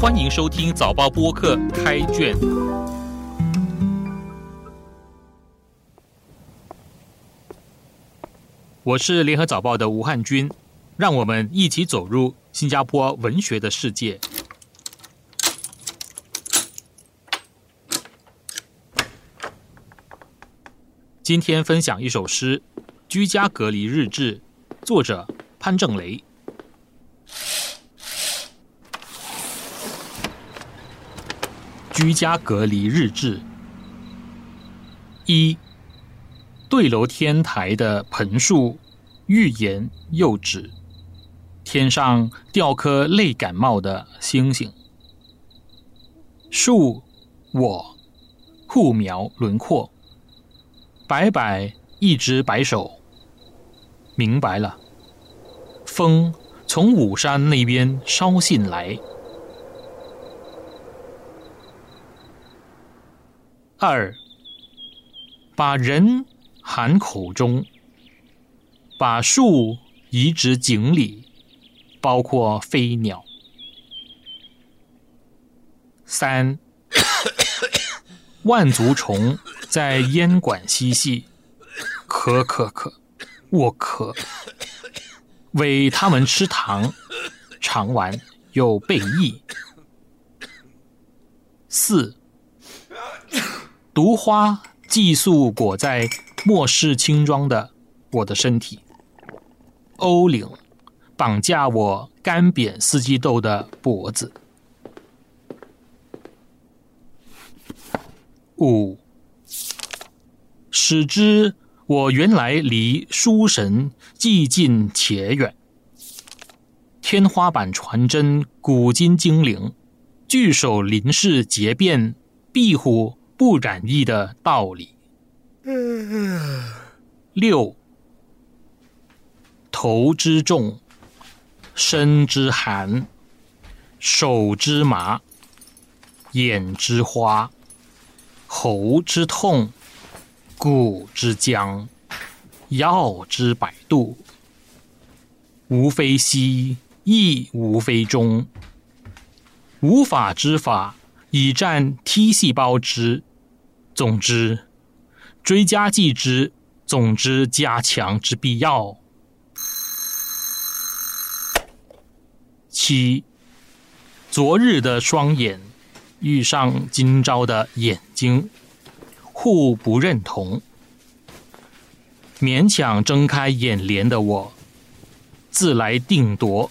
欢迎收听早报播客开卷。我是联合早报的吴汉军，让我们一起走入新加坡文学的世界。今天分享一首诗《居家隔离日志》，作者潘正雷。居家隔离日志。一，对楼天台的盆树欲言又止，天上掉颗泪感冒的星星。树，我，互描轮廓，摆摆一只白手，明白了，风从武山那边捎信来。二，把人含口中，把树移植井里，包括飞鸟。三，万足虫在烟管嬉戏，咳咳咳，我咳，喂它们吃糖，尝完又被益。四。毒花寄宿裹在末世轻装的我的身体，欧领绑架我干瘪四季豆的脖子。五，使之我原来离书神既近且远，天花板传真古今精灵，聚首林氏结变壁虎。不染疫的道理。六，头之重，身之寒，手之麻，眼之花，喉之痛，骨之僵，药之百度，无非西，亦无非中，无法之法，以战 T 细胞之。总之，追加剂之，总之加强之必要。七，昨日的双眼遇上今朝的眼睛，互不认同。勉强睁开眼帘的我，自来定夺，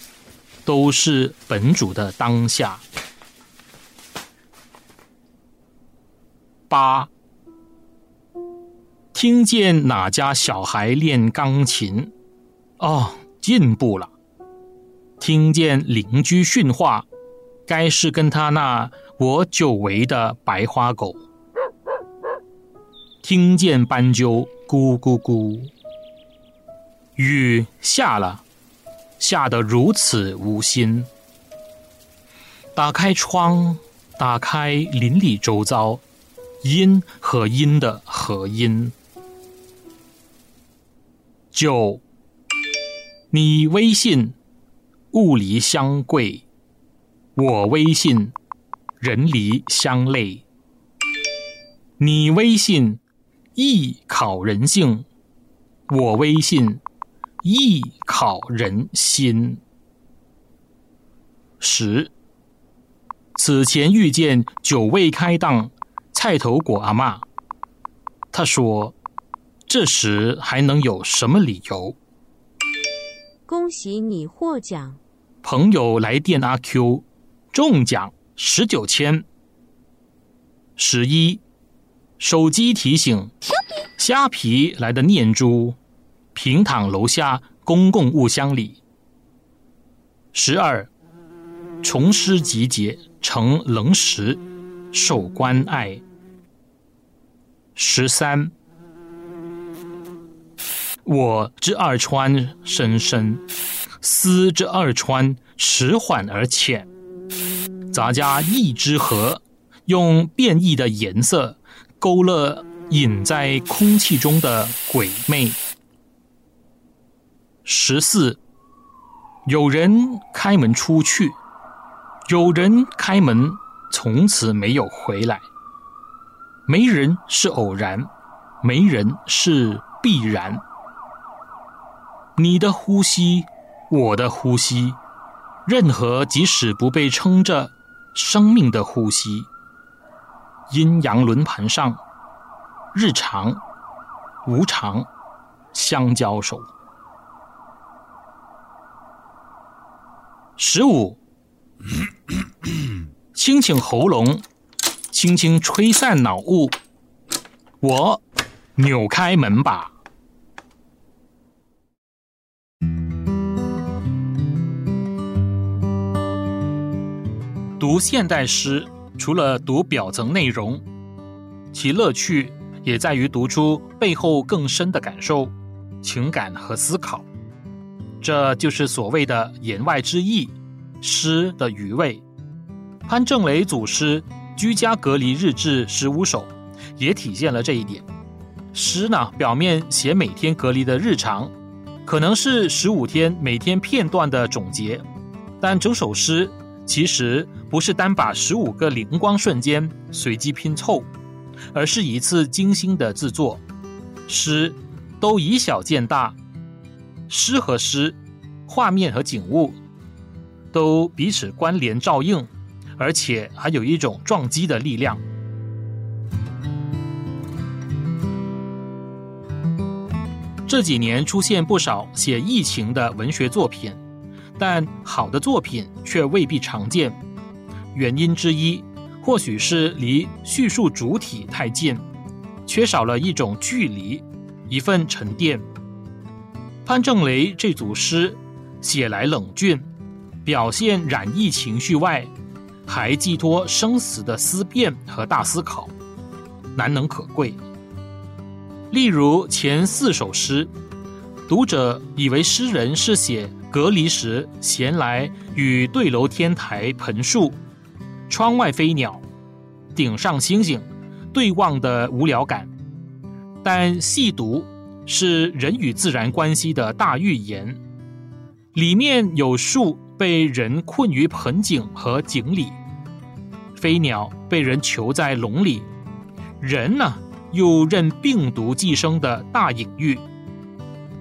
都是本主的当下。八。听见哪家小孩练钢琴？哦，进步了。听见邻居训话，该是跟他那我久违的白花狗。听见斑鸠咕咕咕。雨下了，下得如此无心。打开窗，打开邻里周遭，阴和阴的和音。九，你微信，物离相贵；我微信，人离相累。你微信，艺考人性；我微信，艺考人心。十，此前遇见久未开档菜头果阿妈，他说。这时还能有什么理由？恭喜你获奖！朋友来电，阿 Q 中奖十九千。十一，手机提醒：虾皮来的念珠，平躺楼下公共物箱里。十二，虫师集结成棱石，受关爱。十三。我之二川深深，思之二川迟缓而浅。咱家一之河，用变异的颜色勾勒隐在空气中的鬼魅。十四，有人开门出去，有人开门，从此没有回来。没人是偶然，没人是必然。你的呼吸，我的呼吸，任何即使不被称着生命的呼吸，阴阳轮盘上，日常、无常相交手。十五。清清喉咙，轻轻吹散脑雾。我扭开门把。读现代诗，除了读表层内容，其乐趣也在于读出背后更深的感受、情感和思考。这就是所谓的言外之意。诗的余味，潘正雷祖师居家隔离日志十五首，也体现了这一点。诗呢，表面写每天隔离的日常，可能是十五天每天片段的总结，但整首诗其实不是单把十五个灵光瞬间随机拼凑，而是一次精心的制作。诗都以小见大，诗和诗，画面和景物。都彼此关联照应，而且还有一种撞击的力量。这几年出现不少写疫情的文学作品，但好的作品却未必常见。原因之一，或许是离叙述主体太近，缺少了一种距离，一份沉淀。潘正雷这组诗写来冷峻。表现染疫情绪外，还寄托生死的思辨和大思考，难能可贵。例如前四首诗，读者以为诗人是写隔离时闲来与对楼天台盆树、窗外飞鸟、顶上星星对望的无聊感，但细读是人与自然关系的大寓言，里面有树。被人困于盆景和井里，飞鸟被人囚在笼里，人呢又任病毒寄生的大隐喻。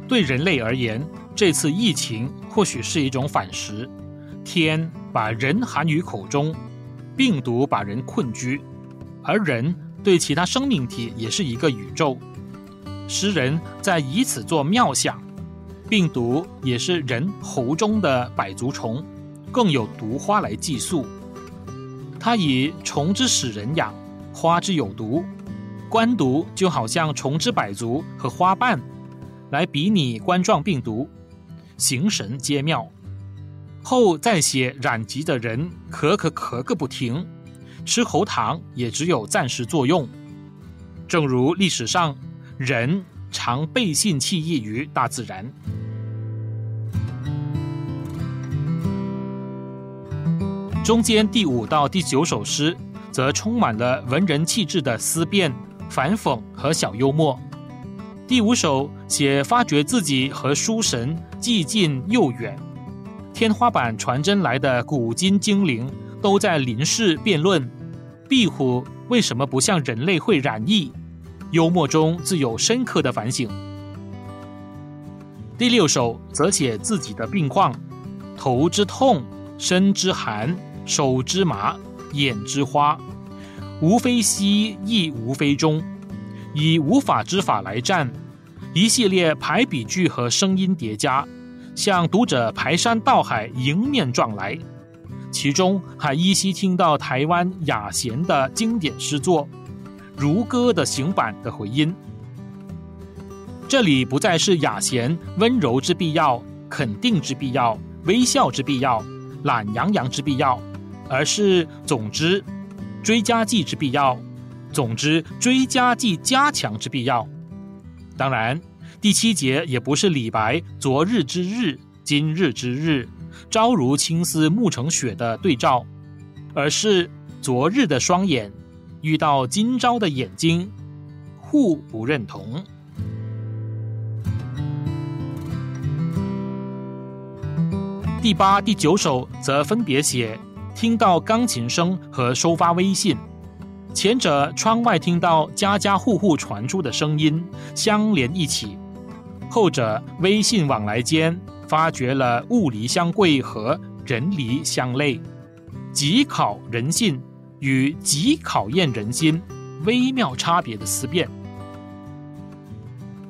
对人类而言，这次疫情或许是一种反噬，天把人含于口中，病毒把人困居，而人对其他生命体也是一个宇宙。诗人在以此做妙想。病毒也是人喉中的百足虫，更有毒花来寄宿。他以虫之使人痒，花之有毒，官毒就好像虫之百足和花瓣，来比拟冠状病毒，形神皆妙。后再写染疾的人咳咳咳个不停，吃喉糖也只有暂时作用。正如历史上人。常背信弃义于大自然。中间第五到第九首诗，则充满了文人气质的思辨、反讽和小幽默。第五首写发觉自己和书神既近又远，天花板传真来的古今精灵都在临世辩论：壁虎为什么不像人类会染疫？幽默中自有深刻的反省。第六首则写自己的病况：头之痛，身之寒，手之麻，眼之花，无非西，亦无非中，以无法之法来战。一系列排比句和声音叠加，向读者排山倒海迎面撞来。其中还依稀听到台湾雅贤的经典诗作。如歌的行板的回音，这里不再是雅贤温柔之必要、肯定之必要、微笑之必要、懒洋洋之必要，而是总之追加剂之必要，总之追加剂加强之必要。当然，第七节也不是李白“昨日之日，今日之日，朝如青丝暮成雪”的对照，而是昨日的双眼。遇到今朝的眼睛，互不认同。第八、第九首则分别写听到钢琴声和收发微信，前者窗外听到家家户户传出的声音相连一起，后者微信往来间发掘了物离相贵和人离相累，极考人性与极考验人心微妙差别的思辨。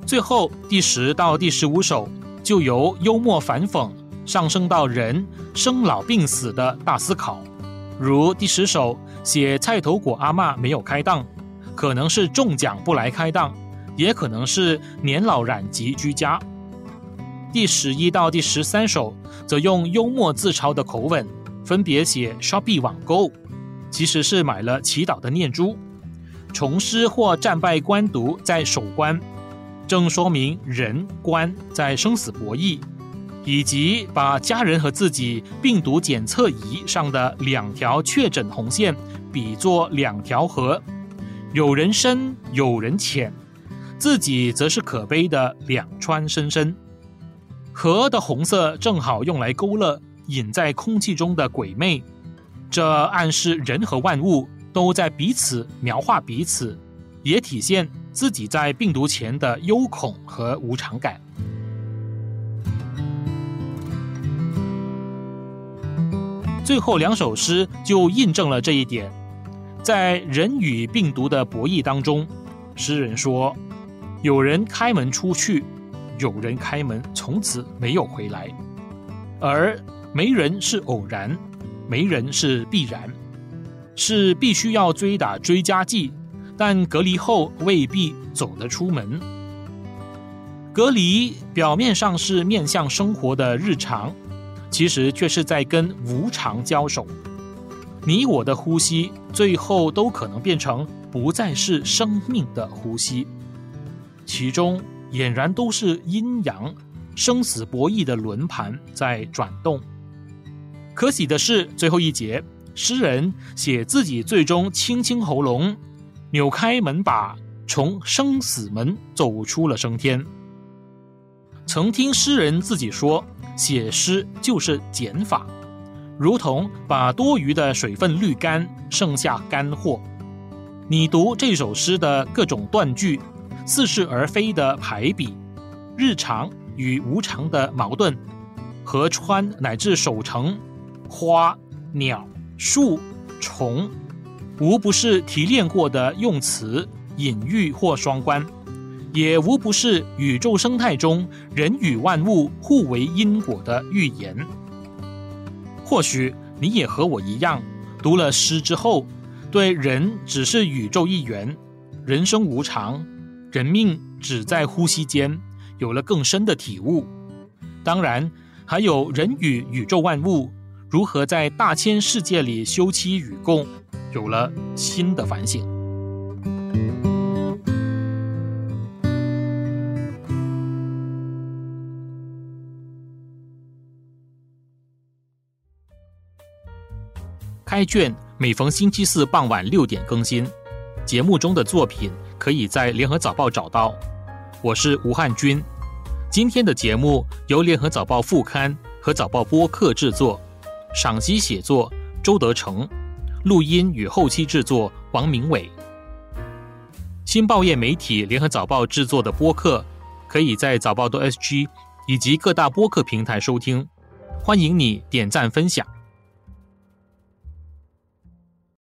最后第十到第十五首就由幽默反讽。上升到人生老病死的大思考，如第十首写菜头果阿妈没有开档，可能是中奖不来开档，也可能是年老染疾居家。第十一到第十三首则用幽默自嘲的口吻，分别写 Shopee 网购，其实是买了祈祷的念珠，重施或战败官读在守关，正说明人官在生死博弈。以及把家人和自己病毒检测仪上的两条确诊红线比作两条河，有人深，有人浅，自己则是可悲的两川深深。河的红色正好用来勾勒隐在空气中的鬼魅，这暗示人和万物都在彼此描画彼此，也体现自己在病毒前的忧恐和无常感。最后两首诗就印证了这一点，在人与病毒的博弈当中，诗人说：“有人开门出去，有人开门从此没有回来，而没人是偶然，没人是必然，是必须要追打追加剂，但隔离后未必走得出门。隔离表面上是面向生活的日常。”其实却是在跟无常交手，你我的呼吸最后都可能变成不再是生命的呼吸，其中俨然都是阴阳生死博弈的轮盘在转动。可喜的是，最后一节诗人写自己最终清清喉咙，扭开门把，从生死门走出了升天。曾听诗人自己说。写诗就是减法，如同把多余的水分滤干，剩下干货。你读这首诗的各种断句，似是而非的排比，日常与无常的矛盾，河川乃至守城，花、鸟、树、虫，无不是提炼过的用词，隐喻或双关。也无不是宇宙生态中人与万物互为因果的预言。或许你也和我一样，读了诗之后，对人只是宇宙一员，人生无常，人命只在呼吸间，有了更深的体悟。当然，还有人与宇宙万物如何在大千世界里休戚与共，有了新的反省。开卷每逢星期四傍晚六点更新，节目中的作品可以在联合早报找到。我是吴汉军，今天的节目由联合早报副刊和早报播客制作，赏析写作周德成，录音与后期制作王明伟。新报业媒体联合早报制作的播客，可以在早报的 SG 以及各大播客平台收听，欢迎你点赞分享。